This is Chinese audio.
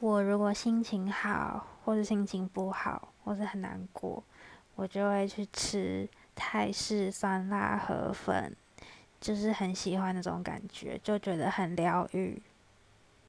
我如果心情好或者心情不好或者很难过我就会去吃泰式酸辣河粉就是很喜欢那种感觉就觉得很疗愈。